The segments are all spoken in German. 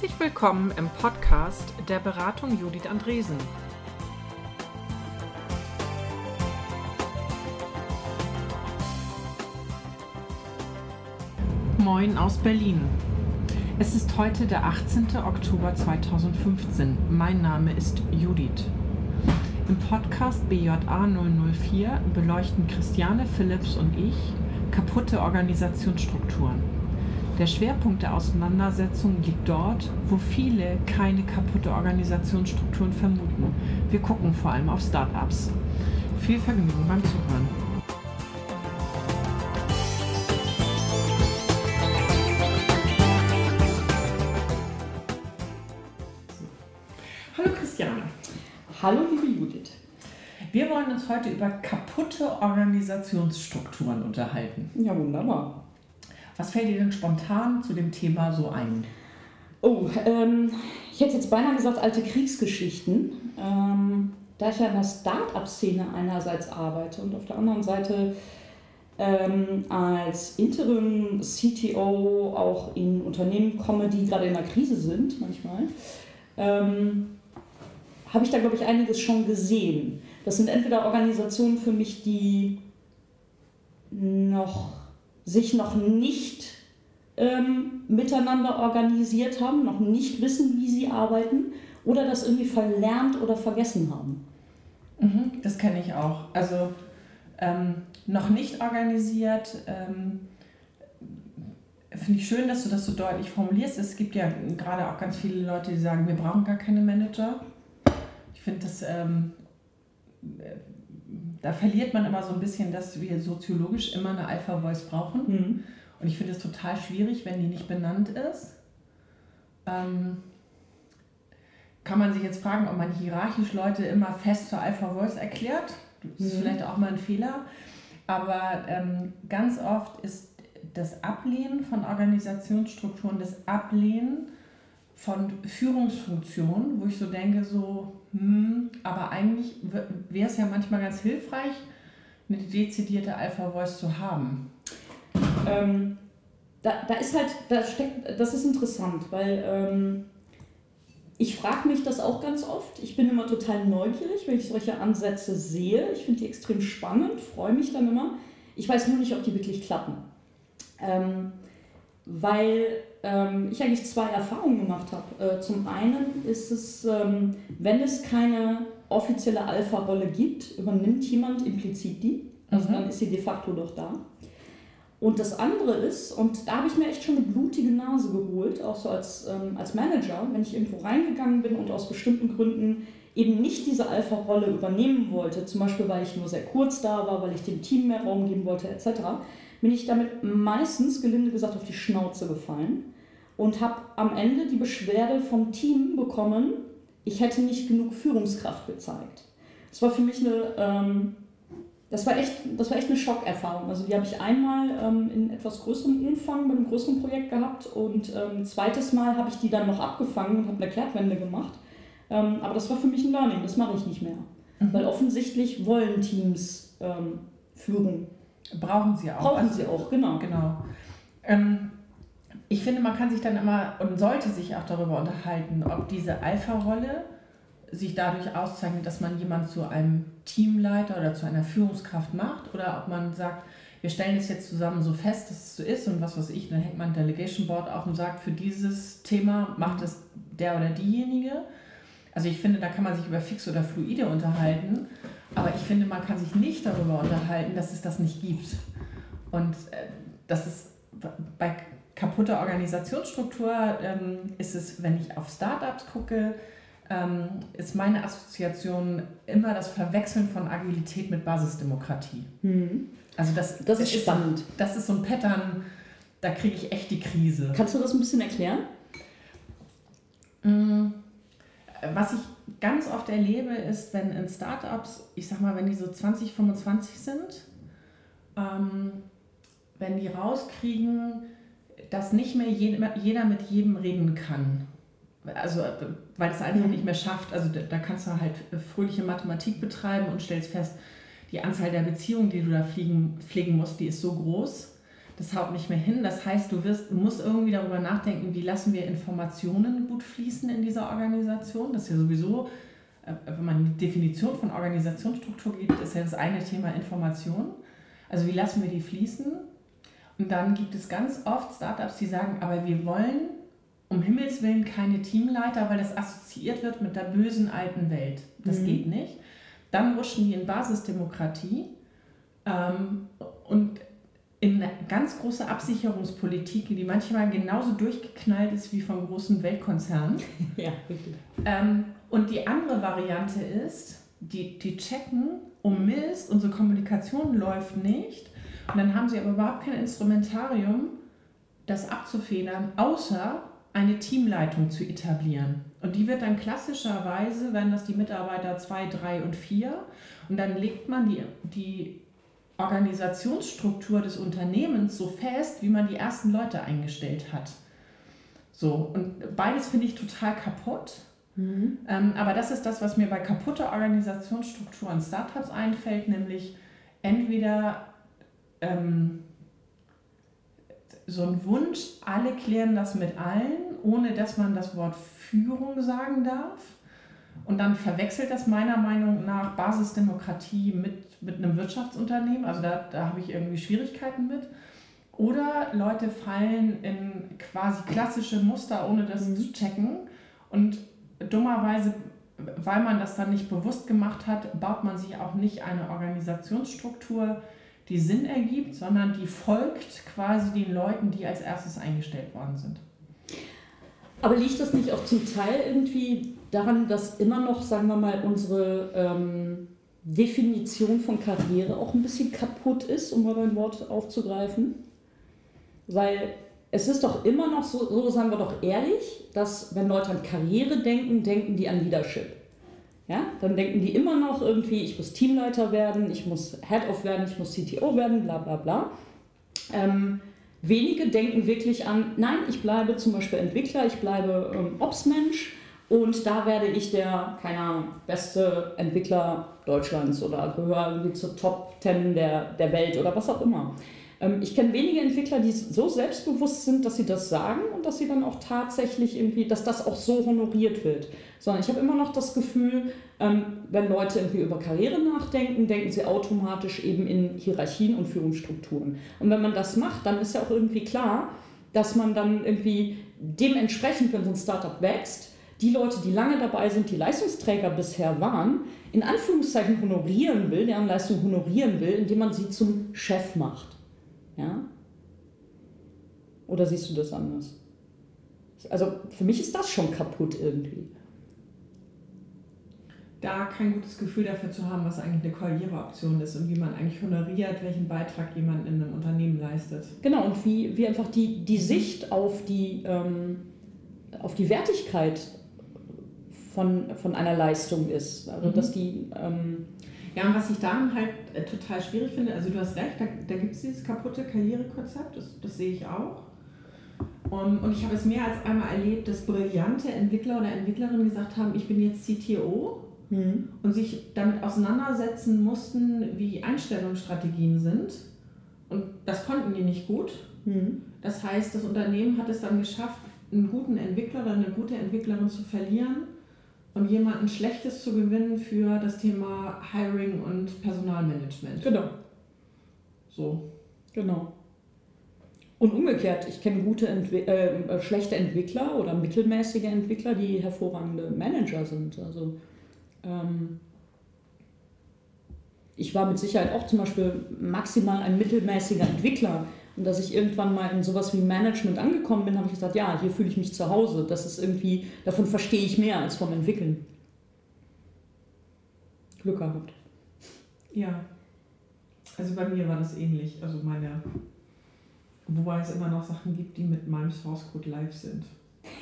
Herzlich willkommen im Podcast der Beratung Judith Andresen. Moin aus Berlin. Es ist heute der 18. Oktober 2015. Mein Name ist Judith. Im Podcast BJA 004 beleuchten Christiane Philipps und ich kaputte Organisationsstrukturen. Der Schwerpunkt der Auseinandersetzung liegt dort, wo viele keine kaputte Organisationsstrukturen vermuten. Wir gucken vor allem auf Startups. Viel Vergnügen beim Zuhören. Hallo Christiane. Hallo liebe Judith. Wir wollen uns heute über kaputte Organisationsstrukturen unterhalten. Ja, wunderbar. Was fällt dir denn spontan zu dem Thema so ein? Oh, ähm, ich hätte jetzt beinahe gesagt alte Kriegsgeschichten. Ähm, da ich ja in der Start-up-Szene einerseits arbeite und auf der anderen Seite ähm, als Interim CTO auch in Unternehmen komme, die gerade in der Krise sind manchmal, ähm, habe ich da, glaube ich, einiges schon gesehen. Das sind entweder Organisationen für mich, die noch sich noch nicht ähm, miteinander organisiert haben, noch nicht wissen, wie sie arbeiten oder das irgendwie verlernt oder vergessen haben. Mhm, das kenne ich auch. Also ähm, noch nicht organisiert. Ähm, Finde ich schön, dass du das so deutlich formulierst. Es gibt ja gerade auch ganz viele Leute, die sagen, wir brauchen gar keine Manager. Ich finde das ähm, da verliert man immer so ein bisschen, dass wir soziologisch immer eine Alpha-Voice brauchen. Mhm. Und ich finde es total schwierig, wenn die nicht benannt ist. Ähm, kann man sich jetzt fragen, ob man hierarchisch Leute immer fest zur Alpha-Voice erklärt. Das ist mhm. vielleicht auch mal ein Fehler. Aber ähm, ganz oft ist das Ablehnen von Organisationsstrukturen, das Ablehnen von Führungsfunktionen, wo ich so denke, so, hm, aber eigentlich wäre es ja manchmal ganz hilfreich, eine dezidierte Alpha Voice zu haben. Ähm, da, da ist halt, da steckt, das ist interessant, weil ähm, ich frage mich das auch ganz oft. Ich bin immer total neugierig, wenn ich solche Ansätze sehe. Ich finde die extrem spannend, freue mich dann immer. Ich weiß nur nicht, ob die wirklich klappen. Ähm, weil ähm, ich eigentlich zwei Erfahrungen gemacht habe. Äh, zum einen ist es, ähm, wenn es keine offizielle Alpha-Rolle gibt, übernimmt jemand implizit die. Also mhm. dann ist sie de facto doch da. Und das andere ist, und da habe ich mir echt schon eine blutige Nase geholt, auch so als, ähm, als Manager, wenn ich irgendwo reingegangen bin und aus bestimmten Gründen eben nicht diese Alpha-Rolle übernehmen wollte, zum Beispiel weil ich nur sehr kurz da war, weil ich dem Team mehr Raum geben wollte, etc., bin ich damit meistens, gelinde gesagt, auf die Schnauze gefallen und habe am Ende die Beschwerde vom Team bekommen, ich hätte nicht genug Führungskraft gezeigt. Das war für mich eine, ähm, das, war echt, das war echt eine Schockerfahrung. Also die habe ich einmal ähm, in etwas größerem Umfang bei einem größeren Projekt gehabt und ähm, zweites Mal habe ich die dann noch abgefangen und habe eine Kehrtwende gemacht. Ähm, aber das war für mich ein Learning, das mache ich nicht mehr. Mhm. Weil offensichtlich wollen Teams ähm, Führung Brauchen sie auch. Brauchen also, sie auch, genau. Genau. Ähm, ich finde, man kann sich dann immer und sollte sich auch darüber unterhalten, ob diese Alpha-Rolle sich dadurch auszeichnet, dass man jemanden zu einem Teamleiter oder zu einer Führungskraft macht oder ob man sagt, wir stellen es jetzt zusammen so fest, dass es so ist und was weiß ich, dann hängt man ein Delegation Board auf und sagt, für dieses Thema macht es der oder diejenige. Also ich finde, da kann man sich über fix oder fluide unterhalten. Aber ich finde, man kann sich nicht darüber unterhalten, dass es das nicht gibt. Und äh, das ist bei kaputter Organisationsstruktur ähm, ist es, wenn ich auf Startups gucke, ähm, ist meine Assoziation immer das Verwechseln von Agilität mit Basisdemokratie. Mhm. Also das, das ist, ist spannend. das ist so ein Pattern, da kriege ich echt die Krise. Kannst du das ein bisschen erklären? Mhm was ich ganz oft erlebe, ist, wenn in Startups, ich sag mal, wenn die so 20, 25 sind, ähm, wenn die rauskriegen, dass nicht mehr jeder mit jedem reden kann. Also, weil es einfach nicht mehr schafft. Also, da kannst du halt fröhliche Mathematik betreiben und stellst fest, die Anzahl der Beziehungen, die du da fliegen, pflegen musst, die ist so groß, das haut nicht mehr hin. Das heißt, du wirst, musst irgendwie darüber nachdenken, wie lassen wir Informationen gut fließen in dieser Organisation. Das ist ja sowieso, äh, wenn man die Definition von Organisationsstruktur gibt, ist ja das eine Thema Information. Also wie lassen wir die fließen? Und dann gibt es ganz oft Startups, die sagen, aber wir wollen um Himmels Willen keine Teamleiter, weil das assoziiert wird mit der bösen alten Welt. Das mhm. geht nicht. Dann rutschen die in Basisdemokratie ähm, und in eine ganz große Absicherungspolitik, die manchmal genauso durchgeknallt ist wie von großen Weltkonzernen. ja, richtig. Ähm, und die andere Variante ist, die, die checken, um Mist, unsere Kommunikation läuft nicht. Und dann haben sie aber überhaupt kein Instrumentarium, das abzufedern, außer eine Teamleitung zu etablieren. Und die wird dann klassischerweise, wenn das die Mitarbeiter 2, 3 und 4, und dann legt man die, die Organisationsstruktur des Unternehmens so fest, wie man die ersten Leute eingestellt hat. So, und beides finde ich total kaputt. Mhm. Ähm, aber das ist das, was mir bei kaputter Organisationsstrukturen Startups einfällt, nämlich entweder ähm, so ein Wunsch, alle klären das mit allen, ohne dass man das Wort Führung sagen darf. Und dann verwechselt das meiner Meinung nach Basisdemokratie mit, mit einem Wirtschaftsunternehmen. Also da, da habe ich irgendwie Schwierigkeiten mit. Oder Leute fallen in quasi klassische Muster, ohne das mhm. zu checken. Und dummerweise, weil man das dann nicht bewusst gemacht hat, baut man sich auch nicht eine Organisationsstruktur, die Sinn ergibt, sondern die folgt quasi den Leuten, die als erstes eingestellt worden sind. Aber liegt das nicht auch zum Teil irgendwie daran, dass immer noch, sagen wir mal, unsere ähm, Definition von Karriere auch ein bisschen kaputt ist, um mal ein Wort aufzugreifen? Weil es ist doch immer noch so, so sagen wir doch ehrlich, dass wenn Leute an Karriere denken, denken die an Leadership. Ja, dann denken die immer noch irgendwie, ich muss Teamleiter werden, ich muss Head-Off werden, ich muss CTO werden, bla bla bla. Ähm, wenige denken wirklich an, nein, ich bleibe zum Beispiel Entwickler, ich bleibe ähm, Ops-Mensch und da werde ich der, keine Ahnung, beste Entwickler Deutschlands oder gehöre irgendwie zur Top 10 der, der Welt oder was auch immer. Ähm, ich kenne wenige Entwickler, die so selbstbewusst sind, dass sie das sagen und dass sie dann auch tatsächlich irgendwie, dass das auch so honoriert wird. Sondern ich habe immer noch das Gefühl, ähm, wenn Leute irgendwie über Karriere nachdenken, denken sie automatisch eben in Hierarchien und Führungsstrukturen. Und wenn man das macht, dann ist ja auch irgendwie klar, dass man dann irgendwie dementsprechend, wenn so ein Startup wächst, die Leute, die lange dabei sind, die Leistungsträger bisher waren, in Anführungszeichen honorieren will, deren Leistung honorieren will, indem man sie zum Chef macht. Ja? Oder siehst du das anders? Also für mich ist das schon kaputt irgendwie. Da kein gutes Gefühl dafür zu haben, was eigentlich eine Karriereoption ist und wie man eigentlich honoriert, welchen Beitrag jemand in einem Unternehmen leistet. Genau, und wie, wie einfach die, die Sicht auf die, ähm, auf die Wertigkeit von, von einer Leistung ist. Also, mhm. dass die. Ähm, ja, und was ich daran halt äh, total schwierig finde, also du hast recht, da, da gibt es dieses kaputte Karrierekonzept, das, das sehe ich auch. Um, und ich habe es mehr als einmal erlebt, dass brillante Entwickler oder Entwicklerinnen gesagt haben, ich bin jetzt CTO mhm. und sich damit auseinandersetzen mussten, wie Einstellungsstrategien sind. Und das konnten die nicht gut. Mhm. Das heißt, das Unternehmen hat es dann geschafft, einen guten Entwickler oder eine gute Entwicklerin zu verlieren und jemanden Schlechtes zu gewinnen für das Thema Hiring und Personalmanagement. Genau. So. Genau. Und umgekehrt, ich kenne gute Entwi äh, äh, schlechte Entwickler oder mittelmäßige Entwickler, die hervorragende Manager sind. Also ähm, ich war mit Sicherheit auch zum Beispiel maximal ein mittelmäßiger Entwickler, und dass ich irgendwann mal in sowas wie Management angekommen bin, habe ich gesagt, ja, hier fühle ich mich zu Hause. Das ist irgendwie, davon verstehe ich mehr als vom Entwickeln. Glück gehabt. Ja. Also bei mir war das ähnlich. Also meine, wobei es immer noch Sachen gibt, die mit meinem Source Code live sind.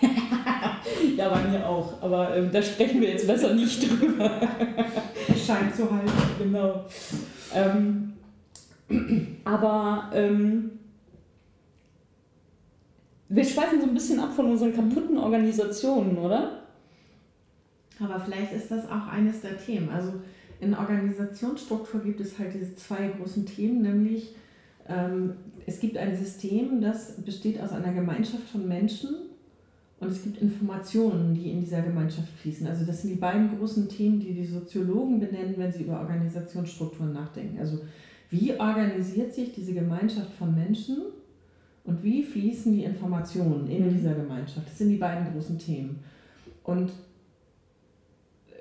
ja, bei mir auch. Aber ähm, da sprechen wir jetzt besser nicht drüber. Scheint zu halten. Genau. Ähm, aber ähm, wir schweifen so ein bisschen ab von unseren kaputten Organisationen, oder? Aber vielleicht ist das auch eines der Themen. Also in Organisationsstruktur gibt es halt diese zwei großen Themen, nämlich ähm, es gibt ein System, das besteht aus einer Gemeinschaft von Menschen und es gibt Informationen, die in dieser Gemeinschaft fließen. Also das sind die beiden großen Themen, die die Soziologen benennen, wenn sie über Organisationsstrukturen nachdenken. Also wie organisiert sich diese Gemeinschaft von Menschen und wie fließen die Informationen in mhm. dieser Gemeinschaft? Das sind die beiden großen Themen. Und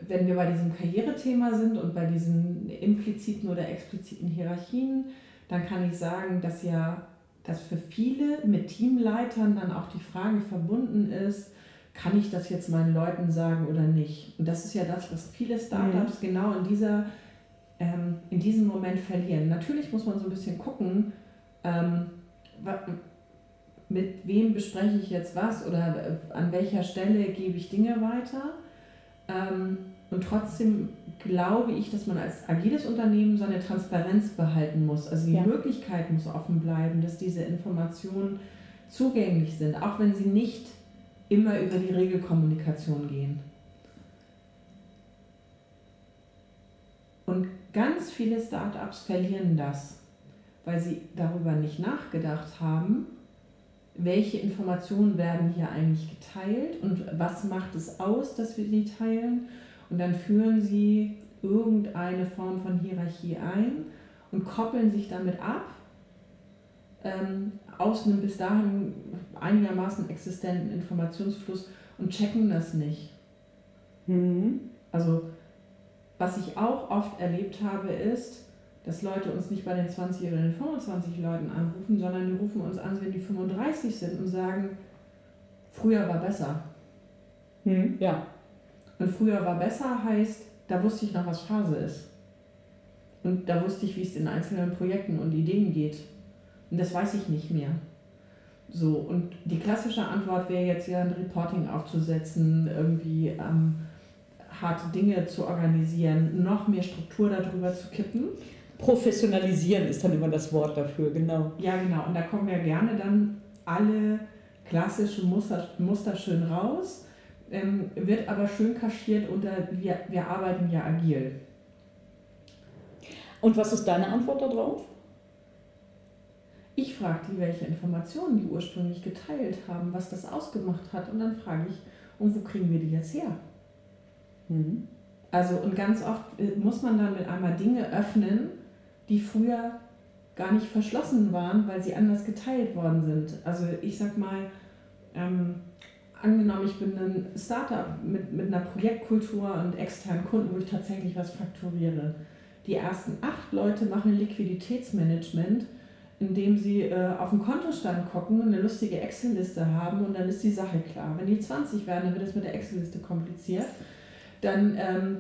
wenn wir bei diesem Karrierethema sind und bei diesen impliziten oder expliziten Hierarchien, dann kann ich sagen, dass ja dass für viele mit Teamleitern dann auch die Frage verbunden ist, kann ich das jetzt meinen Leuten sagen oder nicht? Und das ist ja das, was viele Startups mhm. genau in, dieser, ähm, in diesem Moment verlieren. Natürlich muss man so ein bisschen gucken, ähm, mit wem bespreche ich jetzt was oder an welcher Stelle gebe ich Dinge weiter. Ähm, und trotzdem glaube ich, dass man als agiles Unternehmen seine Transparenz behalten muss. Also die ja. Möglichkeit muss offen bleiben, dass diese Informationen zugänglich sind, auch wenn sie nicht immer über die Regelkommunikation gehen. Und ganz viele Startups verlieren das, weil sie darüber nicht nachgedacht haben, welche Informationen werden hier eigentlich geteilt und was macht es aus, dass wir die teilen und dann führen sie irgendeine Form von Hierarchie ein und koppeln sich damit ab ähm, aus einem bis dahin einigermaßen existenten Informationsfluss und checken das nicht. Mhm. Also was ich auch oft erlebt habe, ist, dass Leute uns nicht bei den 20 oder den 25 Leuten anrufen, sondern die rufen uns an, wenn die 35 sind und sagen, früher war besser. Mhm. Ja. Und früher war besser heißt, da wusste ich noch, was Phase ist. Und da wusste ich, wie es in einzelnen Projekten und Ideen geht. Und das weiß ich nicht mehr. So, und die klassische Antwort wäre jetzt ja ein Reporting aufzusetzen, irgendwie ähm, harte Dinge zu organisieren, noch mehr Struktur darüber zu kippen. Professionalisieren ist dann immer das Wort dafür, genau. Ja, genau. Und da kommen ja gerne dann alle klassischen Muster, Muster schön raus ähm, wird aber schön kaschiert unter wir, wir arbeiten ja agil. Und was ist deine Antwort darauf? Ich frage die, welche Informationen die ursprünglich geteilt haben, was das ausgemacht hat. Und dann frage ich, und wo kriegen wir die jetzt her? Mhm. Also, und ganz oft äh, muss man dann mit einmal Dinge öffnen, die früher gar nicht verschlossen waren, weil sie anders geteilt worden sind. Also, ich sag mal, ähm, angenommen, ich bin ein Startup mit, mit einer Projektkultur und externen Kunden, wo ich tatsächlich was fakturiere. Die ersten acht Leute machen Liquiditätsmanagement, indem sie äh, auf den Kontostand gucken und eine lustige Excel-Liste haben und dann ist die Sache klar. Wenn die 20 werden, dann wird es mit der Excel-Liste kompliziert. Dann ähm,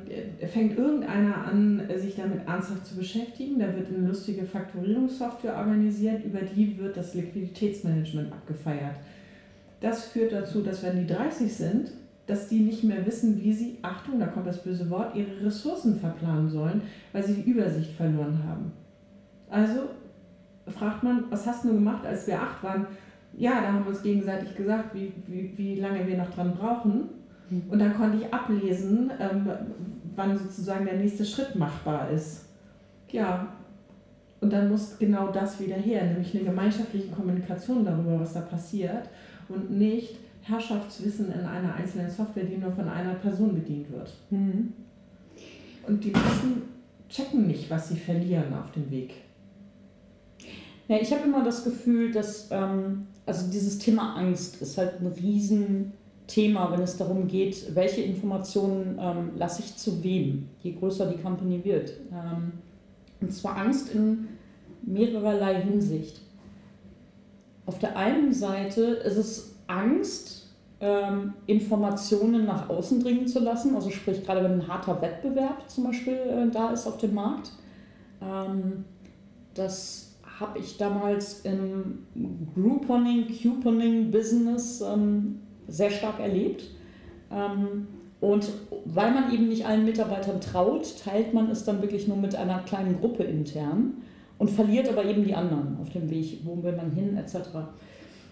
fängt irgendeiner an, sich damit ernsthaft zu beschäftigen. Da wird eine lustige Fakturierungssoftware organisiert, über die wird das Liquiditätsmanagement abgefeiert. Das führt dazu, dass wenn die 30 sind, dass die nicht mehr wissen, wie sie, Achtung, da kommt das böse Wort, ihre Ressourcen verplanen sollen, weil sie die Übersicht verloren haben. Also fragt man, was hast du gemacht, als wir acht waren? Ja, da haben wir uns gegenseitig gesagt, wie, wie, wie lange wir noch dran brauchen. Mhm. Und dann konnte ich ablesen, ähm, wann sozusagen der nächste Schritt machbar ist. Ja, und dann muss genau das wieder her, nämlich eine gemeinschaftliche Kommunikation darüber, was da passiert und nicht Herrschaftswissen in einer einzelnen Software, die nur von einer Person bedient wird. Mhm. Und die meisten checken nicht, was sie verlieren auf dem Weg. Ja, ich habe immer das Gefühl, dass ähm, also dieses Thema Angst ist halt ein Riesenthema, wenn es darum geht, welche Informationen ähm, lasse ich zu wem, je größer die Company wird. Ähm, und zwar Angst in mehrerlei Hinsicht. Auf der einen Seite ist es Angst, ähm, Informationen nach außen dringen zu lassen, also sprich gerade wenn ein harter Wettbewerb zum Beispiel äh, da ist auf dem Markt. Ähm, das habe ich damals im Grouponing, Couponing Business ähm, sehr stark erlebt. Ähm, und weil man eben nicht allen Mitarbeitern traut, teilt man es dann wirklich nur mit einer kleinen Gruppe intern und verliert aber eben die anderen auf dem Weg, wo will man hin, etc.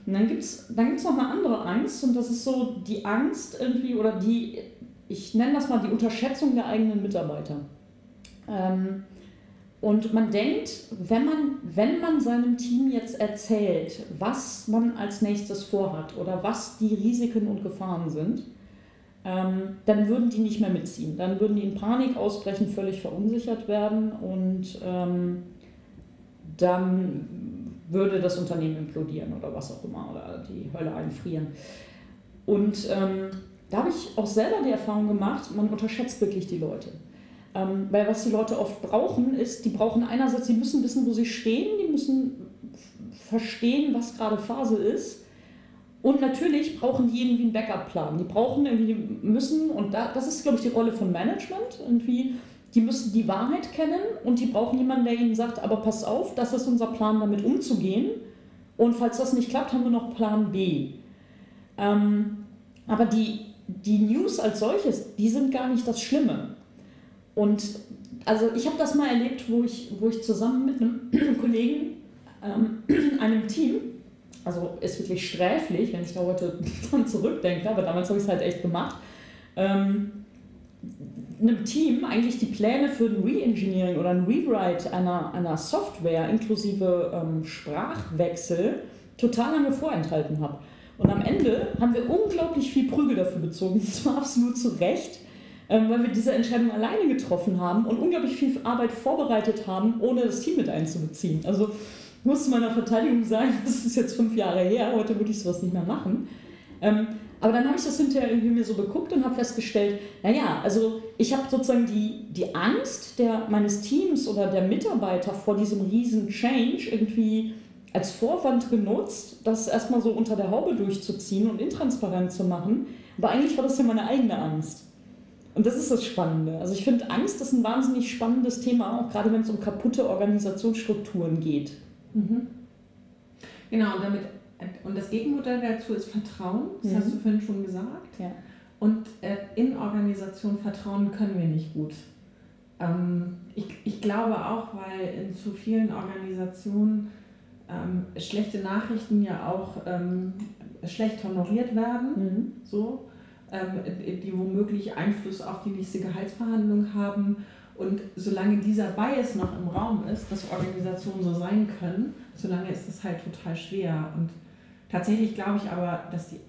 Und dann gibt es dann gibt's noch eine andere Angst und das ist so die Angst irgendwie oder die, ich nenne das mal die Unterschätzung der eigenen Mitarbeiter. Ähm, Und man denkt, wenn man, wenn man seinem Team jetzt erzählt, was man als nächstes vorhat oder was die Risiken und Gefahren sind, ähm, dann würden die nicht mehr mitziehen. Dann würden die in Panik ausbrechen, völlig verunsichert werden und ähm, dann würde das Unternehmen implodieren oder was auch immer oder die Hölle einfrieren. Und ähm, da habe ich auch selber die Erfahrung gemacht, man unterschätzt wirklich die Leute. Ähm, weil was die Leute oft brauchen, ist, die brauchen einerseits, sie müssen wissen, wo sie stehen, die müssen verstehen, was gerade Phase ist. Und natürlich brauchen die irgendwie einen Backup-Plan. Die brauchen irgendwie, müssen, und da, das ist, glaube ich, die Rolle von Management, irgendwie, die müssen die Wahrheit kennen und die brauchen jemanden, der ihnen sagt, aber pass auf, das ist unser Plan, damit umzugehen. Und falls das nicht klappt, haben wir noch Plan B. Ähm, aber die, die News als solches, die sind gar nicht das Schlimme. Und also ich habe das mal erlebt, wo ich, wo ich zusammen mit einem Kollegen, ähm, einem Team, also ist wirklich sträflich, wenn ich da heute dran zurückdenke, aber damals habe ich es halt echt gemacht, ähm, einem Team eigentlich die Pläne für ein Re-Engineering oder ein Rewrite einer, einer Software inklusive ähm, Sprachwechsel total lange vorenthalten habe. Und am Ende haben wir unglaublich viel Prügel dafür bezogen, und zwar absolut zu Recht, weil wir diese Entscheidung alleine getroffen haben und unglaublich viel Arbeit vorbereitet haben, ohne das Team mit einzubeziehen. Also ich muss meiner Verteidigung sagen, das ist jetzt fünf Jahre her, heute würde ich sowas nicht mehr machen. Ähm, aber dann habe ich das hinterher irgendwie mir so geguckt und habe festgestellt, naja, also ich habe sozusagen die, die Angst der, meines Teams oder der Mitarbeiter vor diesem riesen Change irgendwie als Vorwand genutzt, das erstmal so unter der Haube durchzuziehen und intransparent zu machen. Aber eigentlich war das ja meine eigene Angst. Und das ist das Spannende. Also ich finde, Angst ist ein wahnsinnig spannendes Thema, auch gerade wenn es um kaputte Organisationsstrukturen geht. Mhm. Genau, und damit und das Gegenmodell dazu ist Vertrauen, das mhm. hast du vorhin schon gesagt. Ja. Und äh, in Organisation Vertrauen können wir nicht gut. Ähm, ich, ich glaube auch, weil in zu vielen Organisationen ähm, schlechte Nachrichten ja auch ähm, schlecht honoriert werden, mhm. so, die womöglich Einfluss auf die nächste Gehaltsverhandlung haben. Und solange dieser Bias noch im Raum ist, dass Organisationen so sein können, solange ist es halt total schwer. Und tatsächlich glaube ich aber, dass die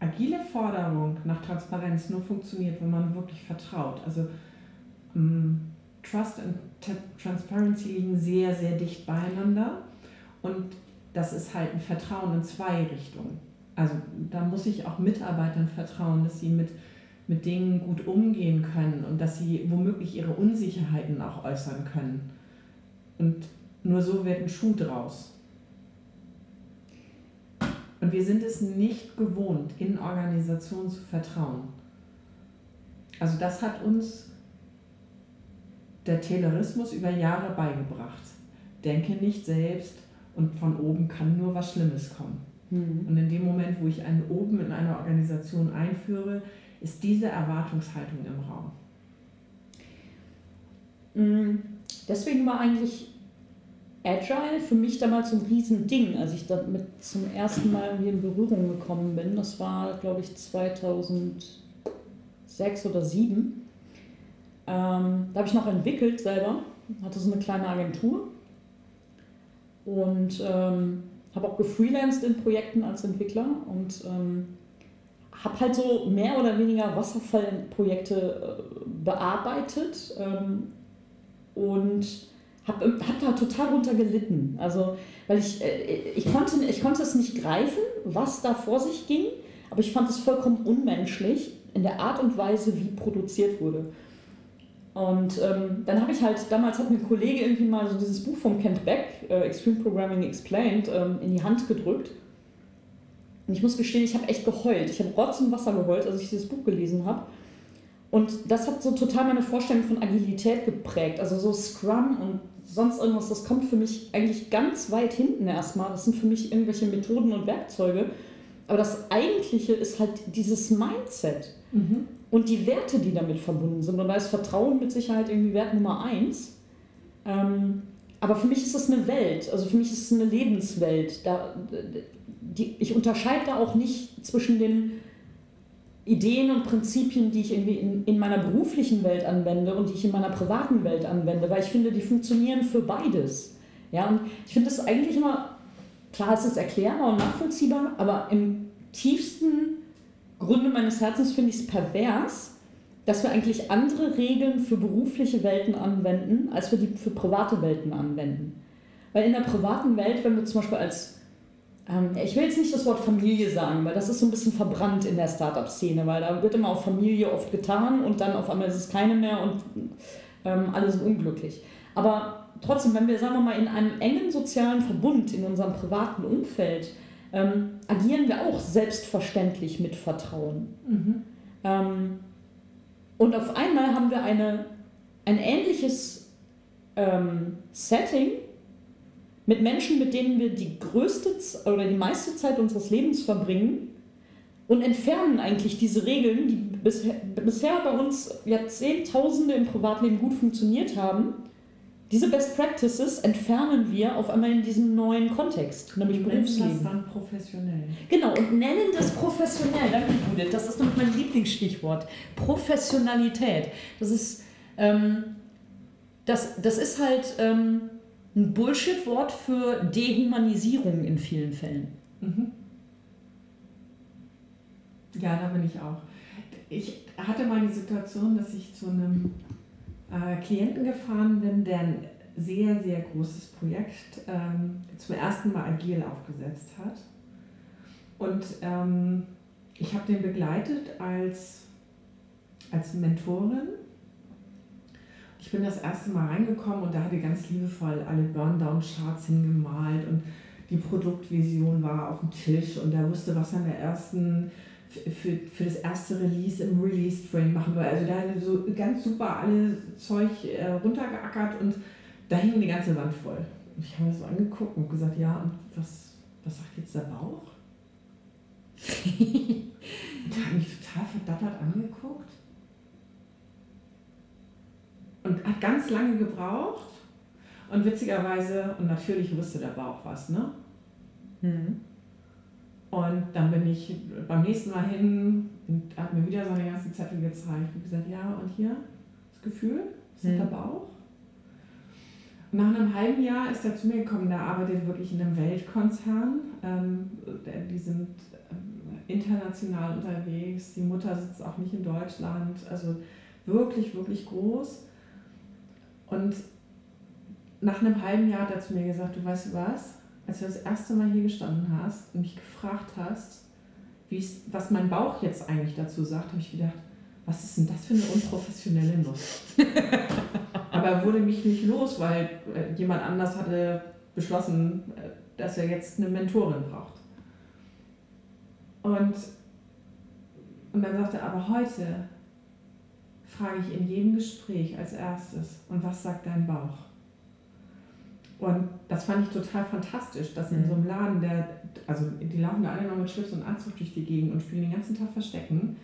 agile Forderung nach Transparenz nur funktioniert, wenn man wirklich vertraut. Also ähm, Trust und Transparency liegen sehr, sehr dicht beieinander. Und das ist halt ein Vertrauen in zwei Richtungen. Also da muss ich auch Mitarbeitern vertrauen, dass sie mit, mit Dingen gut umgehen können und dass sie womöglich ihre Unsicherheiten auch äußern können. Und nur so wird ein Schuh draus. Und wir sind es nicht gewohnt, in Organisationen zu vertrauen. Also das hat uns der Taylorismus über Jahre beigebracht. Denke nicht selbst, und von oben kann nur was Schlimmes kommen. Mhm. Und in dem Moment, wo ich einen oben in einer Organisation einführe, ist diese Erwartungshaltung im Raum. Mhm. Deswegen war eigentlich Agile für mich damals so ein Riesending, als ich damit zum ersten Mal in Berührung gekommen bin. Das war, glaube ich, 2006 oder 2007. Ähm, da habe ich noch entwickelt selber, hatte so eine kleine Agentur und ähm, habe auch gefreelanced in Projekten als Entwickler und ähm, habe halt so mehr oder weniger Wasserfallprojekte äh, bearbeitet ähm, und habe hab da total runter gelitten. Also, weil ich, äh, ich, konnte, ich konnte es nicht greifen, was da vor sich ging, aber ich fand es vollkommen unmenschlich in der Art und Weise, wie produziert wurde. Und ähm, dann habe ich halt, damals hat mir ein Kollege irgendwie mal so dieses Buch von Kent Beck, äh, Extreme Programming Explained, ähm, in die Hand gedrückt. Und ich muss gestehen, ich habe echt geheult. Ich habe Rotz und Wasser geheult, als ich dieses Buch gelesen habe. Und das hat so total meine Vorstellung von Agilität geprägt. Also so Scrum und sonst irgendwas, das kommt für mich eigentlich ganz weit hinten erstmal. Das sind für mich irgendwelche Methoden und Werkzeuge. Aber das Eigentliche ist halt dieses Mindset. Mhm und die Werte, die damit verbunden sind. Und da ist Vertrauen mit Sicherheit irgendwie Wert Nummer eins. Ähm, aber für mich ist das eine Welt, also für mich ist es eine Lebenswelt. Da, die, ich unterscheide da auch nicht zwischen den Ideen und Prinzipien, die ich irgendwie in, in meiner beruflichen Welt anwende und die ich in meiner privaten Welt anwende, weil ich finde, die funktionieren für beides. Ja, und ich finde es eigentlich immer, klar, es ist erklärbar und nachvollziehbar, aber im tiefsten Grunde meines Herzens finde ich es pervers, dass wir eigentlich andere Regeln für berufliche Welten anwenden, als wir die für private Welten anwenden. Weil in der privaten Welt, wenn wir zum Beispiel als, ähm, ich will jetzt nicht das Wort Familie sagen, weil das ist so ein bisschen verbrannt in der Startup-Szene, weil da wird immer auf Familie oft getan und dann auf einmal ist es keine mehr und ähm, alle sind unglücklich. Aber trotzdem, wenn wir, sagen wir mal, in einem engen sozialen Verbund, in unserem privaten Umfeld, ähm, agieren wir auch selbstverständlich mit Vertrauen. Mhm. Ähm, und auf einmal haben wir eine, ein ähnliches ähm, Setting mit Menschen, mit denen wir die größte oder die meiste Zeit unseres Lebens verbringen und entfernen eigentlich diese Regeln, die bisher, bisher bei uns Jahrzehntausende im Privatleben gut funktioniert haben diese Best Practices entfernen wir auf einmal in diesem neuen Kontext, nämlich und Berufsleben. das dann professionell. Genau, und nennen das professionell. Danke, Judith. Das ist noch mein Lieblingsstichwort. Professionalität. Das ist, ähm, das, das ist halt ähm, ein Bullshit-Wort für Dehumanisierung in vielen Fällen. Mhm. Ja, da bin ich auch. Ich hatte mal die Situation, dass ich zu einem äh, Klienten gefahren bin, der ein sehr, sehr großes Projekt ähm, zum ersten Mal agil aufgesetzt hat. Und ähm, ich habe den begleitet als, als Mentorin. Ich bin das erste Mal reingekommen und da hatte ganz liebevoll alle Burndown-Charts hingemalt und die Produktvision war auf dem Tisch und er wusste, was an der ersten für, für das erste Release im Release-Frame machen wir. Also da haben so ganz super alle Zeug äh, runtergeackert und da hing die ganze Wand voll. Und ich habe mir so angeguckt und gesagt, ja, und was, was sagt jetzt der Bauch? und hat mich total verdattert angeguckt. Und hat ganz lange gebraucht. Und witzigerweise, und natürlich wusste der Bauch was, ne? Mhm. Und dann bin ich beim nächsten Mal hin und hat mir wieder seine ganzen Zettel gezeigt und gesagt, ja, und hier das Gefühl, das ist mhm. der Bauch. Und nach einem halben Jahr ist er zu mir gekommen, der arbeitet wirklich in einem Weltkonzern. Ähm, die sind ähm, international unterwegs, die Mutter sitzt auch nicht in Deutschland, also wirklich, wirklich groß. Und nach einem halben Jahr hat er zu mir gesagt, du weißt was, als du das erste Mal hier gestanden hast und mich gefragt hast, was mein Bauch jetzt eigentlich dazu sagt, habe ich gedacht, was ist denn das für eine unprofessionelle Nuss? Aber er wurde mich nicht los, weil äh, jemand anders hatte beschlossen, äh, dass er jetzt eine Mentorin braucht. Und, und dann sagte er, aber heute frage ich in jedem Gespräch als erstes, und was sagt dein Bauch? Und das fand ich total fantastisch, dass in so einem Laden, der, also die laufen da alle noch mit Schlips und Anzug durch die Gegend und spielen den ganzen Tag Verstecken.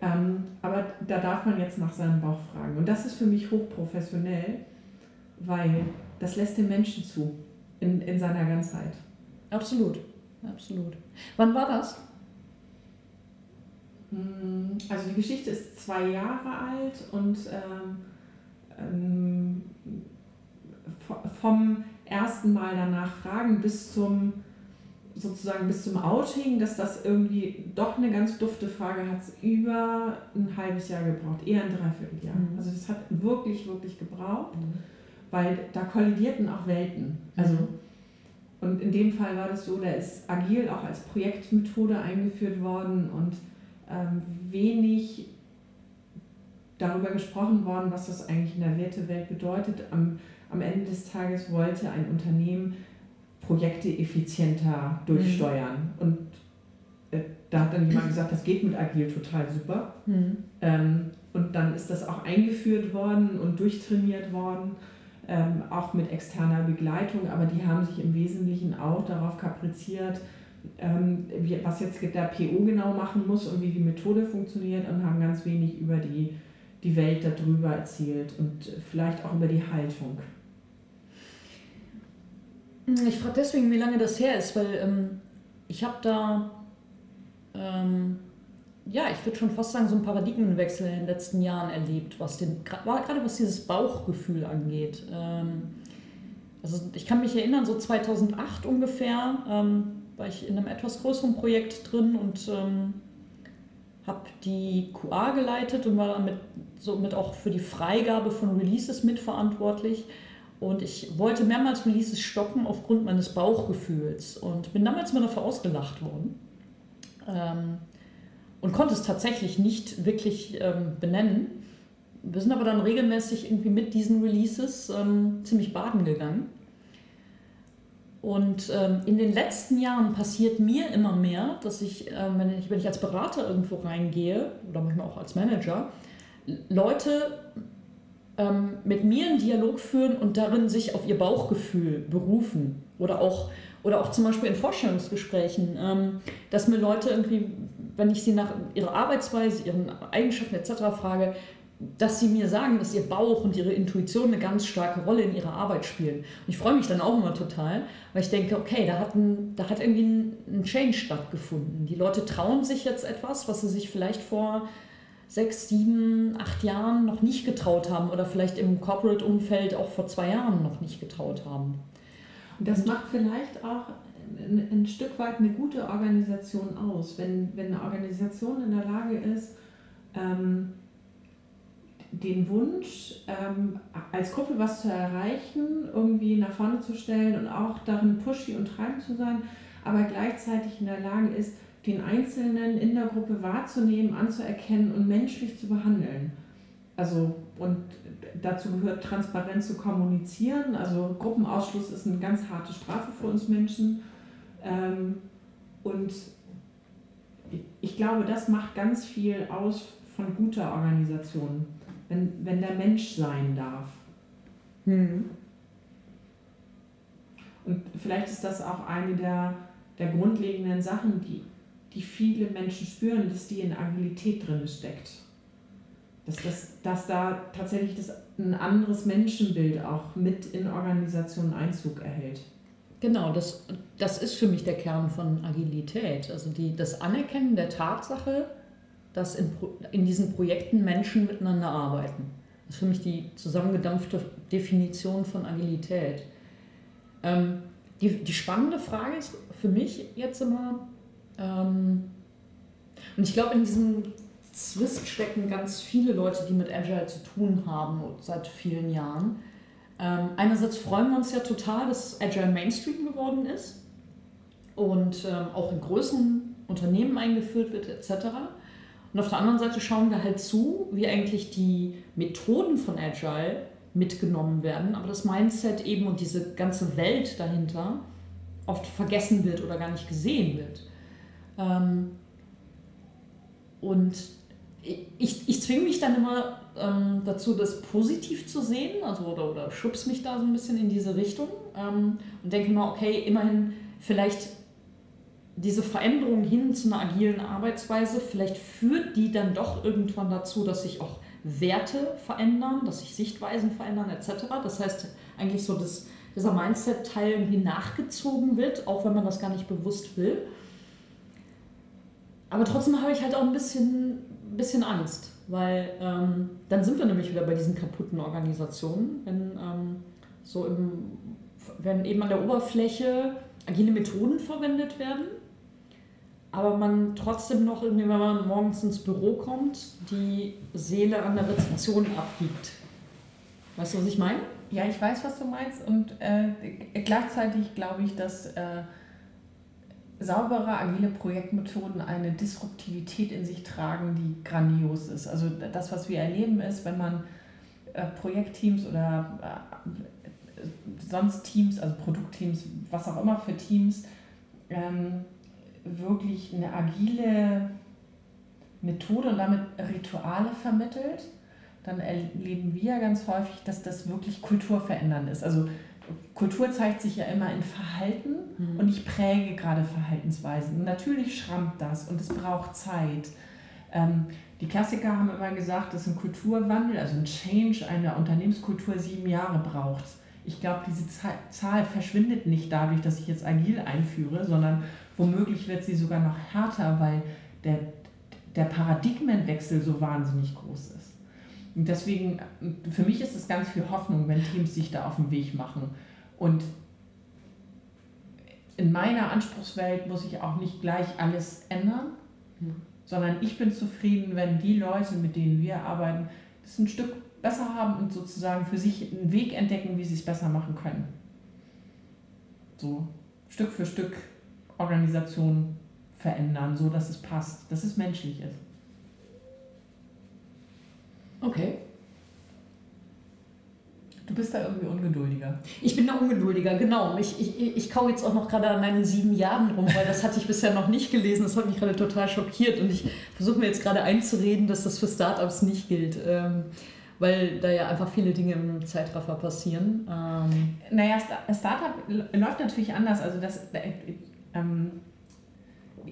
Ähm, aber da darf man jetzt nach seinem Bauch fragen. Und das ist für mich hochprofessionell, weil das lässt den Menschen zu in, in seiner Ganzheit. Absolut, absolut. Wann war das? Hm, also die Geschichte ist zwei Jahre alt und ähm, ähm, vom ersten Mal danach fragen bis zum sozusagen bis zum Outing, dass das irgendwie doch eine ganz dufte Frage hat, über ein halbes Jahr gebraucht, eher ein Dreivierteljahr. Mhm. Also das hat wirklich, wirklich gebraucht, mhm. weil da kollidierten auch Welten. Also mhm. und in dem Fall war das so, da ist agil auch als Projektmethode eingeführt worden und ähm, wenig darüber gesprochen worden, was das eigentlich in der Wertewelt bedeutet. Am am Ende des Tages wollte ein Unternehmen Projekte effizienter durchsteuern. Mhm. Und äh, da hat dann jemand gesagt, das geht mit Agil total super. Mhm. Ähm, und dann ist das auch eingeführt worden und durchtrainiert worden, ähm, auch mit externer Begleitung. Aber die haben sich im Wesentlichen auch darauf kapriziert, ähm, was jetzt der PO genau machen muss und wie die Methode funktioniert und haben ganz wenig über die, die Welt darüber erzählt und vielleicht auch über die Haltung. Ich frage deswegen, wie lange das her ist, weil ähm, ich habe da ähm, ja, ich würde schon fast sagen, so einen Paradigmenwechsel in den letzten Jahren erlebt, was den, gerade was dieses Bauchgefühl angeht. Ähm, also ich kann mich erinnern, so 2008 ungefähr ähm, war ich in einem etwas größeren Projekt drin und ähm, habe die QA geleitet und war damit somit auch für die Freigabe von Releases mitverantwortlich. Und ich wollte mehrmals Releases stoppen aufgrund meines Bauchgefühls und bin damals mal dafür ausgelacht worden. Ähm, und konnte es tatsächlich nicht wirklich ähm, benennen. Wir sind aber dann regelmäßig irgendwie mit diesen Releases ähm, ziemlich baden gegangen. Und ähm, in den letzten Jahren passiert mir immer mehr, dass ich, ähm, wenn, ich, wenn ich als Berater irgendwo reingehe oder manchmal auch als Manager, Leute ähm, mit mir einen Dialog führen und darin sich auf ihr Bauchgefühl berufen. Oder auch, oder auch zum Beispiel in Vorstellungsgesprächen, ähm, dass mir Leute irgendwie, wenn ich sie nach ihrer Arbeitsweise, ihren Eigenschaften etc. frage, dass sie mir sagen, dass ihr Bauch und ihre Intuition eine ganz starke Rolle in ihrer Arbeit spielen. Und ich freue mich dann auch immer total, weil ich denke, okay, da hat, ein, da hat irgendwie ein, ein Change stattgefunden. Die Leute trauen sich jetzt etwas, was sie sich vielleicht vor sechs, sieben, acht Jahren noch nicht getraut haben oder vielleicht im Corporate-Umfeld auch vor zwei Jahren noch nicht getraut haben. Und das macht vielleicht auch ein, ein Stück weit eine gute Organisation aus, wenn, wenn eine Organisation in der Lage ist, ähm, den Wunsch, ähm, als Gruppe was zu erreichen, irgendwie nach vorne zu stellen und auch darin pushy und treibend zu sein, aber gleichzeitig in der Lage ist, den Einzelnen in der Gruppe wahrzunehmen, anzuerkennen und menschlich zu behandeln. Also, und dazu gehört transparent zu kommunizieren. Also, Gruppenausschluss ist eine ganz harte Strafe für uns Menschen. Ähm, und ich glaube, das macht ganz viel aus von guter Organisation wenn, wenn der Mensch sein darf. Hm. Und vielleicht ist das auch eine der, der grundlegenden Sachen, die, die viele Menschen spüren, dass die in Agilität drin steckt. Dass, das, dass da tatsächlich das, ein anderes Menschenbild auch mit in Organisationen Einzug erhält. Genau, das, das ist für mich der Kern von Agilität. Also die, das Anerkennen der Tatsache, dass in, in diesen Projekten Menschen miteinander arbeiten. Das ist für mich die zusammengedampfte Definition von Agilität. Ähm, die, die spannende Frage ist für mich jetzt immer, ähm, und ich glaube, in diesem Zwist stecken ganz viele Leute, die mit Agile zu tun haben seit vielen Jahren. Ähm, einerseits freuen wir uns ja total, dass Agile Mainstream geworden ist und ähm, auch in größeren Unternehmen eingeführt wird etc. Und auf der anderen Seite schauen wir halt zu, wie eigentlich die Methoden von Agile mitgenommen werden, aber das Mindset eben und diese ganze Welt dahinter oft vergessen wird oder gar nicht gesehen wird. Ähm, und ich, ich zwinge mich dann immer ähm, dazu, das positiv zu sehen, also oder, oder schubs mich da so ein bisschen in diese Richtung ähm, und denke mir, okay, immerhin vielleicht diese Veränderung hin zu einer agilen Arbeitsweise, vielleicht führt die dann doch irgendwann dazu, dass sich auch Werte verändern, dass sich Sichtweisen verändern etc. Das heißt eigentlich so, dass dieser Mindset-Teil irgendwie nachgezogen wird, auch wenn man das gar nicht bewusst will. Aber trotzdem habe ich halt auch ein bisschen, bisschen Angst, weil ähm, dann sind wir nämlich wieder bei diesen kaputten Organisationen, wenn, ähm, so im, wenn eben an der Oberfläche agile Methoden verwendet werden aber man trotzdem noch wenn man morgens ins Büro kommt, die Seele an der Rezeption abgibt. Weißt du, was ich meine? Ja, ich weiß, was du meinst und äh, gleichzeitig glaube ich, dass äh, saubere, agile Projektmethoden eine Disruptivität in sich tragen, die grandios ist. Also das, was wir erleben, ist, wenn man äh, Projektteams oder äh, sonst Teams, also Produktteams, was auch immer für Teams, ähm, wirklich eine agile Methode und damit Rituale vermittelt, dann erleben wir ganz häufig, dass das wirklich kulturverändernd ist. Also Kultur zeigt sich ja immer in Verhalten mhm. und ich präge gerade Verhaltensweisen. Und natürlich schrammt das und es braucht Zeit. Ähm, die Klassiker haben immer gesagt, dass ein Kulturwandel, also ein Change einer Unternehmenskultur sieben Jahre braucht. Ich glaube, diese Zahl verschwindet nicht dadurch, dass ich jetzt agil einführe, sondern Womöglich wird sie sogar noch härter, weil der, der Paradigmenwechsel so wahnsinnig groß ist. Und deswegen, für mich ist es ganz viel Hoffnung, wenn Teams sich da auf den Weg machen. Und in meiner Anspruchswelt muss ich auch nicht gleich alles ändern, mhm. sondern ich bin zufrieden, wenn die Leute, mit denen wir arbeiten, das ein Stück besser haben und sozusagen für sich einen Weg entdecken, wie sie es besser machen können. So Stück für Stück Organisation verändern, so dass es passt, dass es menschlich ist. Okay. Du bist da irgendwie ungeduldiger. Ich bin da ungeduldiger, genau. Ich, ich, ich kau jetzt auch noch gerade an meinen sieben Jahren rum, weil das hatte ich bisher noch nicht gelesen. Das hat mich gerade total schockiert und ich versuche mir jetzt gerade einzureden, dass das für Startups nicht gilt. Ähm, weil da ja einfach viele Dinge im Zeitraffer passieren. Ähm naja, Startup läuft natürlich anders. Also das, äh, ähm,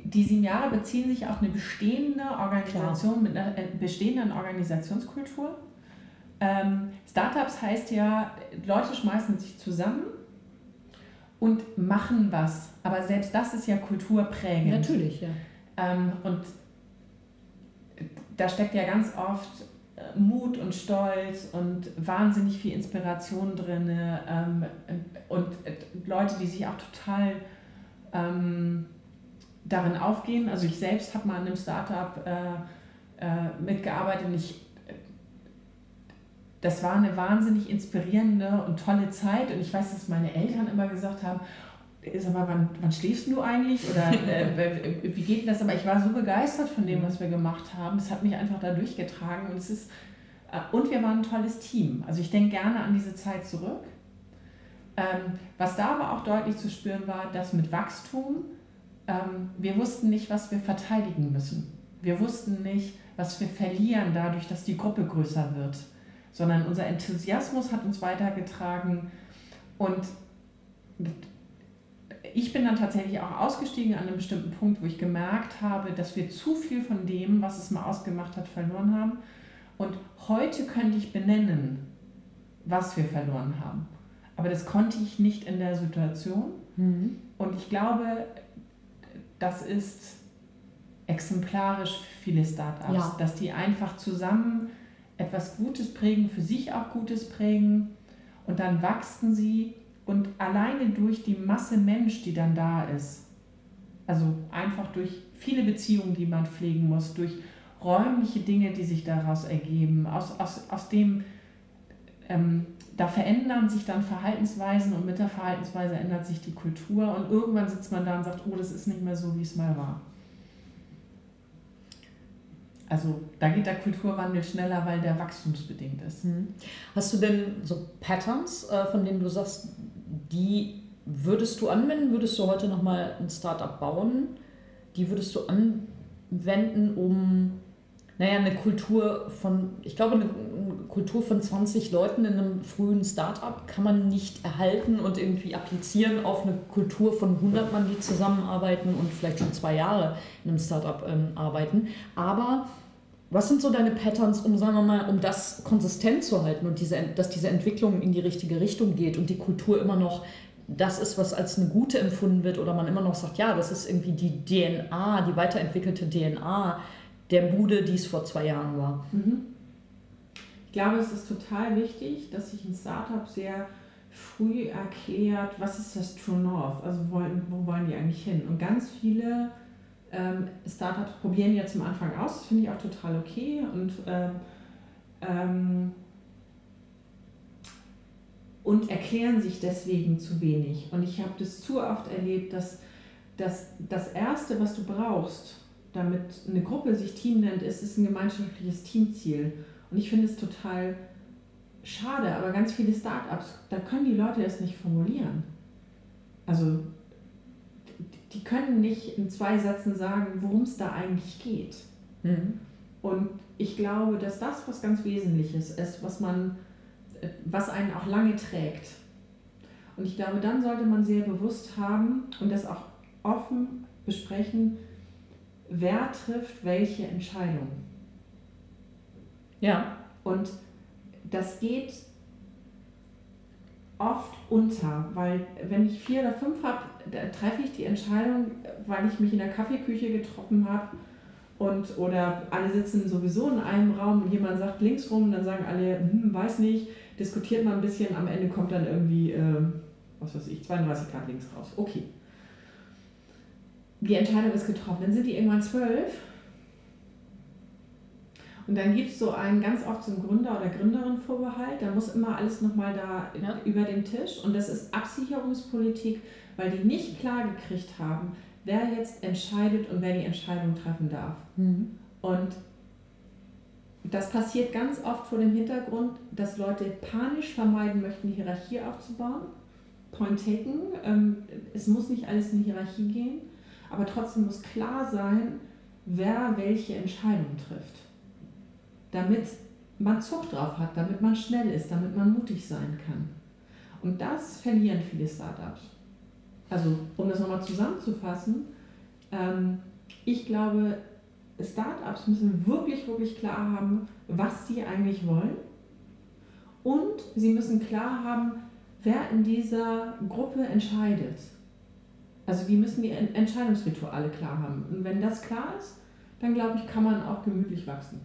die sieben Jahre beziehen sich auf eine bestehende Organisation Klar. mit einer äh, bestehenden Organisationskultur. Ähm, Startups heißt ja, Leute schmeißen sich zusammen und machen was. Aber selbst das ist ja kulturprägend. Natürlich, ja. Ähm, und da steckt ja ganz oft äh, Mut und Stolz und wahnsinnig viel Inspiration drin ähm, und Leute, die sich auch total ähm, darin aufgehen. Also ich selbst habe mal in einem Startup äh, äh, mitgearbeitet und ich, das war eine wahnsinnig inspirierende und tolle Zeit und ich weiß, dass meine Eltern immer gesagt haben, sag mal, wann, wann schläfst du eigentlich? Oder äh, wie geht denn das? Aber ich war so begeistert von dem, was wir gemacht haben. Es hat mich einfach da durchgetragen und es ist, äh, und wir waren ein tolles Team. Also ich denke gerne an diese Zeit zurück. Ähm, was da aber auch deutlich zu spüren war, dass mit Wachstum ähm, wir wussten nicht, was wir verteidigen müssen. Wir wussten nicht, was wir verlieren dadurch, dass die Gruppe größer wird, sondern unser Enthusiasmus hat uns weitergetragen und ich bin dann tatsächlich auch ausgestiegen an einem bestimmten Punkt, wo ich gemerkt habe, dass wir zu viel von dem, was es mal ausgemacht hat, verloren haben. Und heute könnte ich benennen, was wir verloren haben. Aber das konnte ich nicht in der Situation. Mhm. Und ich glaube, das ist exemplarisch für viele Startups, ja. dass die einfach zusammen etwas Gutes prägen, für sich auch Gutes prägen und dann wachsen sie und alleine durch die Masse Mensch, die dann da ist, also einfach durch viele Beziehungen, die man pflegen muss, durch räumliche Dinge, die sich daraus ergeben, aus, aus, aus dem ähm, da verändern sich dann Verhaltensweisen und mit der Verhaltensweise ändert sich die Kultur und irgendwann sitzt man da und sagt, oh, das ist nicht mehr so, wie es mal war. Also da geht der Kulturwandel schneller, weil der wachstumsbedingt ist. Mhm. Hast du denn so Patterns, äh, von denen du sagst, die würdest du anwenden? Würdest du heute nochmal ein Startup bauen? Die würdest du anwenden, um naja, eine Kultur von, ich glaube, eine Kultur von 20 Leuten in einem frühen Startup kann man nicht erhalten und irgendwie applizieren auf eine Kultur von 100 Mann, die zusammenarbeiten und vielleicht schon zwei Jahre in einem Startup ähm, arbeiten. Aber was sind so deine Patterns, um, sagen wir mal, um das konsistent zu halten und diese, dass diese Entwicklung in die richtige Richtung geht und die Kultur immer noch das ist, was als eine gute empfunden wird oder man immer noch sagt, ja, das ist irgendwie die DNA, die weiterentwickelte DNA der Bude, die es vor zwei Jahren war. Mhm. Glaube, es ist total wichtig, dass sich ein Startup sehr früh erklärt, was ist das True North, also wo, wo wollen die eigentlich hin. Und ganz viele ähm, Startups probieren jetzt am Anfang aus, das finde ich auch total okay und ähm, ähm, und erklären sich deswegen zu wenig. Und ich habe das zu oft erlebt, dass, dass das Erste, was du brauchst, damit eine Gruppe sich Team nennt, ist es ein gemeinschaftliches Teamziel. Und ich finde es total schade, aber ganz viele Startups, da können die Leute es nicht formulieren. Also die können nicht in zwei Sätzen sagen, worum es da eigentlich geht. Mhm. Und ich glaube, dass das was ganz Wesentliches ist, was man, was einen auch lange trägt. Und ich glaube, dann sollte man sehr bewusst haben und das auch offen besprechen, wer trifft welche Entscheidung. Ja. Und das geht oft unter, weil wenn ich vier oder fünf habe, treffe ich die Entscheidung, weil ich mich in der Kaffeeküche getroffen habe Und, oder alle sitzen sowieso in einem Raum und jemand sagt links rum, dann sagen alle, hm, weiß nicht, diskutiert mal ein bisschen, am Ende kommt dann irgendwie, äh, was weiß ich, 32 Grad links raus. Okay. Die Entscheidung ist getroffen. Dann sind die irgendwann zwölf. Und dann gibt es so einen ganz oft so einen Gründer- oder Gründerin-Vorbehalt. Da muss immer alles nochmal da ja. über den Tisch. Und das ist Absicherungspolitik, weil die nicht klar gekriegt haben, wer jetzt entscheidet und wer die Entscheidung treffen darf. Mhm. Und das passiert ganz oft vor dem Hintergrund, dass Leute panisch vermeiden möchten, die Hierarchie aufzubauen. Point taken. Ähm, es muss nicht alles in die Hierarchie gehen, aber trotzdem muss klar sein, wer welche Entscheidung trifft. Damit man Zucht drauf hat, damit man schnell ist, damit man mutig sein kann. Und das verlieren viele Startups. Also, um das nochmal zusammenzufassen, ähm, ich glaube, Startups müssen wirklich, wirklich klar haben, was sie eigentlich wollen. Und sie müssen klar haben, wer in dieser Gruppe entscheidet. Also die müssen die Entscheidungsrituale klar haben. Und wenn das klar ist, dann glaube ich, kann man auch gemütlich wachsen.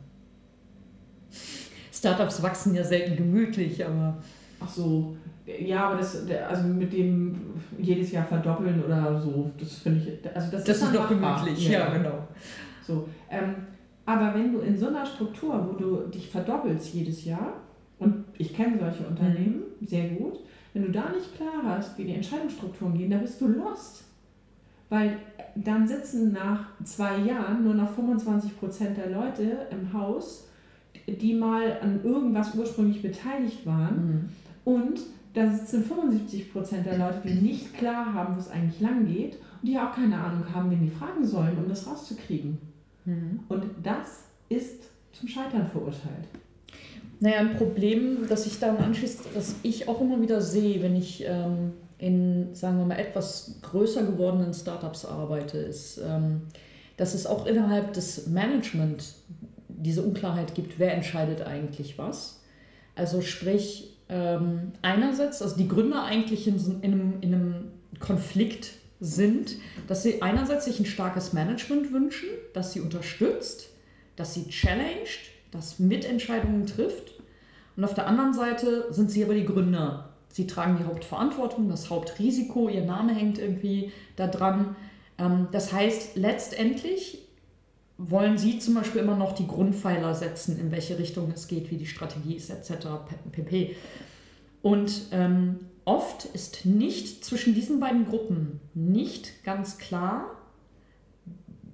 Startups wachsen ja selten gemütlich, aber. Ach so, ja, aber das, also mit dem jedes Jahr verdoppeln oder so, das finde ich, also das, das ist, ist doch gemütlich, ja, ja, genau. So, ähm, aber wenn du in so einer Struktur, wo du dich verdoppelst jedes Jahr, und ich kenne solche Unternehmen mhm. sehr gut, wenn du da nicht klar hast, wie die Entscheidungsstrukturen gehen, dann bist du lost. Weil dann sitzen nach zwei Jahren nur noch 25 Prozent der Leute im Haus, die mal an irgendwas ursprünglich beteiligt waren. Mhm. Und da sitzen 75 Prozent der Leute, die nicht klar haben, wo es eigentlich lang geht und die auch keine Ahnung haben, wen die fragen sollen, um das rauszukriegen. Mhm. Und das ist zum Scheitern verurteilt. Naja, ein Problem, das sich daran anschließt, das ich auch immer wieder sehe, wenn ich ähm, in, sagen wir mal, etwas größer gewordenen Startups arbeite, ist, ähm, dass es auch innerhalb des Management diese Unklarheit gibt, wer entscheidet eigentlich was. Also sprich, ähm, einerseits, also die Gründer eigentlich in, in, einem, in einem Konflikt sind, dass sie einerseits sich ein starkes Management wünschen, das sie unterstützt, das sie challenged, das Mitentscheidungen trifft. Und auf der anderen Seite sind sie aber die Gründer. Sie tragen die Hauptverantwortung, das Hauptrisiko, ihr Name hängt irgendwie da dran. Ähm, das heißt, letztendlich wollen Sie zum Beispiel immer noch die Grundpfeiler setzen, in welche Richtung es geht, wie die Strategie ist, etc. pp. Und ähm, oft ist nicht zwischen diesen beiden Gruppen nicht ganz klar,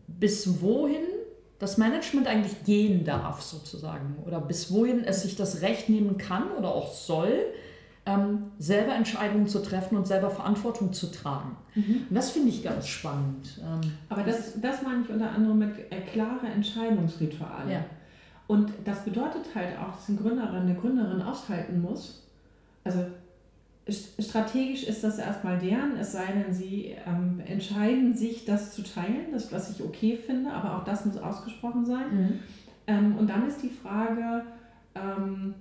bis wohin das Management eigentlich gehen darf, sozusagen, oder bis wohin es sich das Recht nehmen kann oder auch soll, ähm, selber Entscheidungen zu treffen und selber Verantwortung zu tragen. Mhm. Und das finde ich ganz spannend. Ähm, Aber das, das meine ich unter anderem mit äh, klare Entscheidungsrituale. Ja. Und das bedeutet halt auch, dass ein Gründer eine Gründerin aushalten muss. Also strategisch ist das erstmal deren, es sei denn, sie ähm, entscheiden sich, das zu teilen, das, was ich okay finde, aber auch das muss ausgesprochen sein. Mhm. Ähm, und dann ist die Frage, ähm,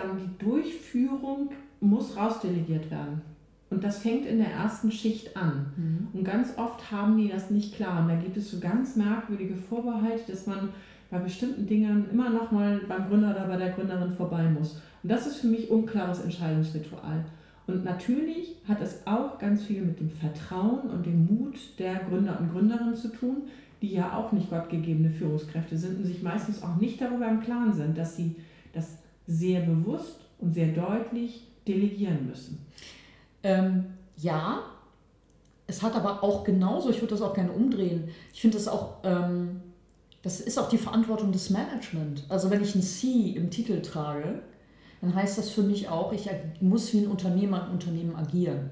dann die Durchführung muss rausdelegiert werden. Und das fängt in der ersten Schicht an. Mhm. Und ganz oft haben die das nicht klar. Und da gibt es so ganz merkwürdige Vorbehalte, dass man bei bestimmten Dingen immer noch mal beim Gründer oder bei der Gründerin vorbei muss. Und das ist für mich unklares Entscheidungsritual. Und natürlich hat es auch ganz viel mit dem Vertrauen und dem Mut der Gründer und Gründerinnen zu tun, die ja auch nicht gottgegebene Führungskräfte sind und sich meistens auch nicht darüber im Klaren sind, dass sie das sehr bewusst und sehr deutlich delegieren müssen. Ähm, ja, es hat aber auch genauso, ich würde das auch gerne umdrehen, ich finde das auch, ähm, das ist auch die Verantwortung des Management. Also wenn ich ein C im Titel trage, dann heißt das für mich auch, ich muss wie ein Unternehmer im Unternehmen agieren.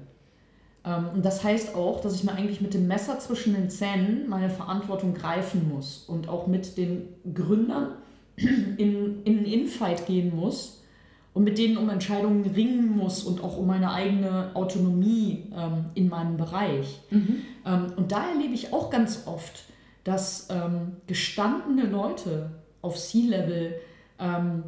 Ähm, und das heißt auch, dass ich mir eigentlich mit dem Messer zwischen den Zähnen meine Verantwortung greifen muss und auch mit den Gründern in, in einen Infight gehen muss und mit denen um Entscheidungen ringen muss und auch um meine eigene Autonomie ähm, in meinem Bereich. Mhm. Ähm, und da erlebe ich auch ganz oft, dass ähm, gestandene Leute auf C-Level ähm,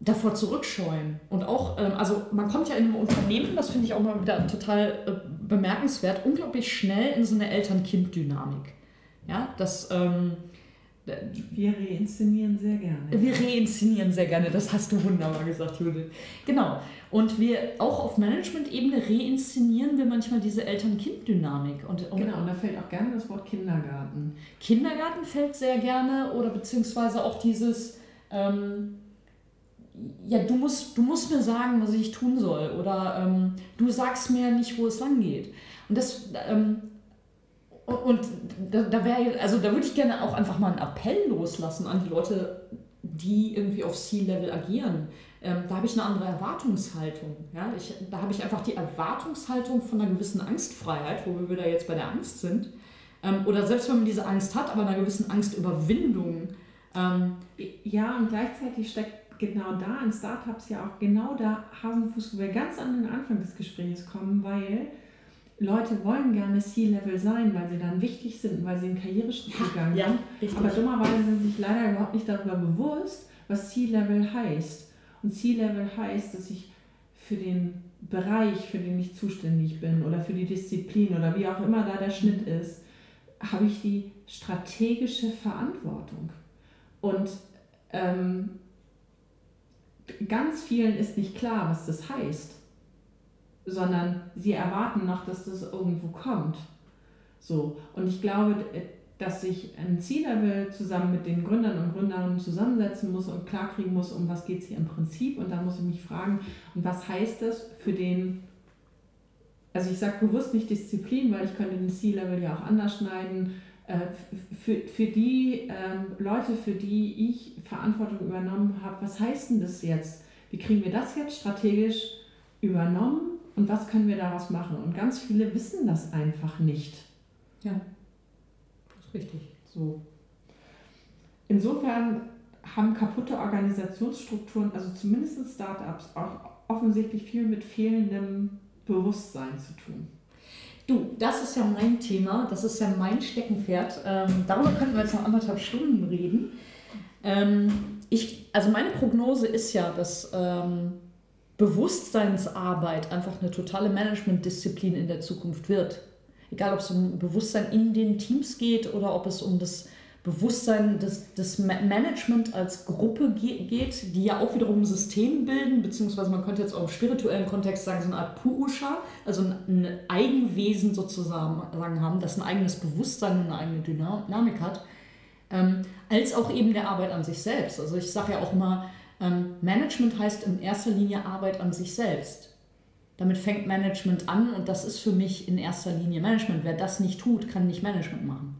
davor zurückscheuen. Und auch, ähm, also man kommt ja in einem Unternehmen, das finde ich auch mal wieder total äh, bemerkenswert, unglaublich schnell in so eine Eltern-Kind-Dynamik. Ja, das. Ähm, wir reinszenieren sehr gerne. Wir reinszenieren sehr gerne, das hast du wunderbar gesagt, Judith. Genau. Und wir auch auf Management-Ebene reinszenieren wir manchmal diese Eltern-Kind-Dynamik. Und, und, genau, und da fällt auch gerne das Wort Kindergarten. Kindergarten fällt sehr gerne oder beziehungsweise auch dieses, ähm, ja, du musst, du musst mir sagen, was ich tun soll oder ähm, du sagst mir nicht, wo es lang geht. Und das, ähm, und da, da wäre, also da würde ich gerne auch einfach mal einen Appell loslassen an die Leute, die irgendwie auf C-Level agieren. Ähm, da habe ich eine andere Erwartungshaltung. Ja? Ich, da habe ich einfach die Erwartungshaltung von einer gewissen Angstfreiheit, wo wir wieder jetzt bei der Angst sind. Ähm, oder selbst wenn man diese Angst hat, aber einer gewissen Angstüberwindung. Ähm, ja, und gleichzeitig steckt genau da in Startups ja auch genau da Hasenfuß, wo wir ganz an den Anfang des Gesprächs kommen, weil Leute wollen gerne C-Level sein, weil sie dann wichtig sind, weil sie einen Karriereschritt gegangen ja, sind. Aber dummerweise sind sich leider überhaupt nicht darüber bewusst, was C-Level heißt. Und C-Level heißt, dass ich für den Bereich, für den ich zuständig bin oder für die Disziplin oder wie auch immer da der Schnitt ist, habe ich die strategische Verantwortung. Und ähm, ganz vielen ist nicht klar, was das heißt sondern sie erwarten noch, dass das irgendwo kommt. So. Und ich glaube, dass sich ein C-Level zusammen mit den Gründern und Gründerinnen zusammensetzen muss und klarkriegen muss, um was geht es hier im Prinzip. Und dann muss ich mich fragen, und was heißt das für den, also ich sage bewusst nicht Disziplin, weil ich könnte den C-Level ja auch anders schneiden. Äh, für, für die ähm, Leute, für die ich Verantwortung übernommen habe, was heißt denn das jetzt? Wie kriegen wir das jetzt strategisch übernommen? Und was können wir daraus machen? Und ganz viele wissen das einfach nicht. Ja, das ist richtig. So. Insofern haben kaputte Organisationsstrukturen, also zumindest Startups, auch offensichtlich viel mit fehlendem Bewusstsein zu tun. Du, das ist ja mein Thema, das ist ja mein Steckenpferd. Ähm, darüber könnten wir jetzt noch anderthalb Stunden reden. Ähm, ich, also meine Prognose ist ja, dass ähm, Bewusstseinsarbeit einfach eine totale Managementdisziplin in der Zukunft wird. Egal, ob es um Bewusstsein in den Teams geht oder ob es um das Bewusstsein des, des Management als Gruppe geht, die ja auch wiederum ein System bilden, beziehungsweise man könnte jetzt auch im spirituellen Kontext sagen, so eine Art Purusha, also ein Eigenwesen sozusagen haben, das ein eigenes Bewusstsein und eine eigene Dynamik hat, ähm, als auch eben der Arbeit an sich selbst. Also ich sage ja auch immer, ähm, Management heißt in erster Linie Arbeit an sich selbst. Damit fängt Management an und das ist für mich in erster Linie Management. Wer das nicht tut, kann nicht Management machen.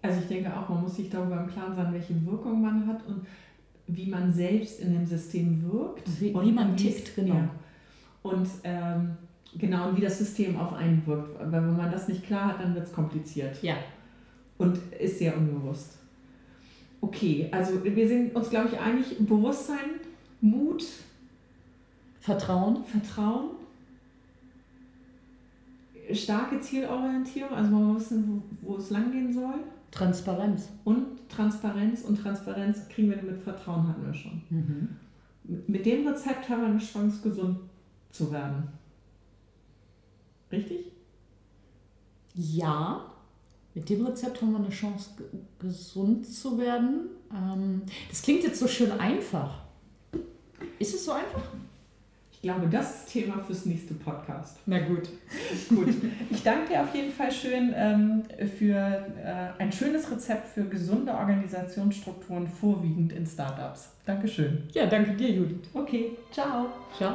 Also ich denke auch, man muss sich darüber im Klaren sein, welche Wirkung man hat und wie man selbst in dem System wirkt. Wie, und wie man tickt, genau. Ja. Und ähm, genau, und wie das System auf einen wirkt. Weil wenn man das nicht klar hat, dann wird es kompliziert. Ja. Und ist sehr unbewusst. Okay, also wir sind uns, glaube ich, einig, Bewusstsein, Mut, Vertrauen. Vertrauen, starke Zielorientierung, also man muss wissen, wo, wo es langgehen soll. Transparenz. Und Transparenz und Transparenz kriegen wir mit Vertrauen, hatten wir schon. Mhm. Mit dem Rezept haben wir eine Chance, gesund zu werden. Richtig? Ja, mit dem Rezept haben wir eine Chance, gesund zu werden. Ähm, das klingt jetzt so schön einfach. Ist es so einfach? Ich glaube, das ist Thema fürs nächste Podcast. Na gut. gut. Ich danke dir auf jeden Fall schön ähm, für äh, ein schönes Rezept für gesunde Organisationsstrukturen, vorwiegend in Startups. Dankeschön. Ja, danke dir, Judith. Okay, ciao. Ciao.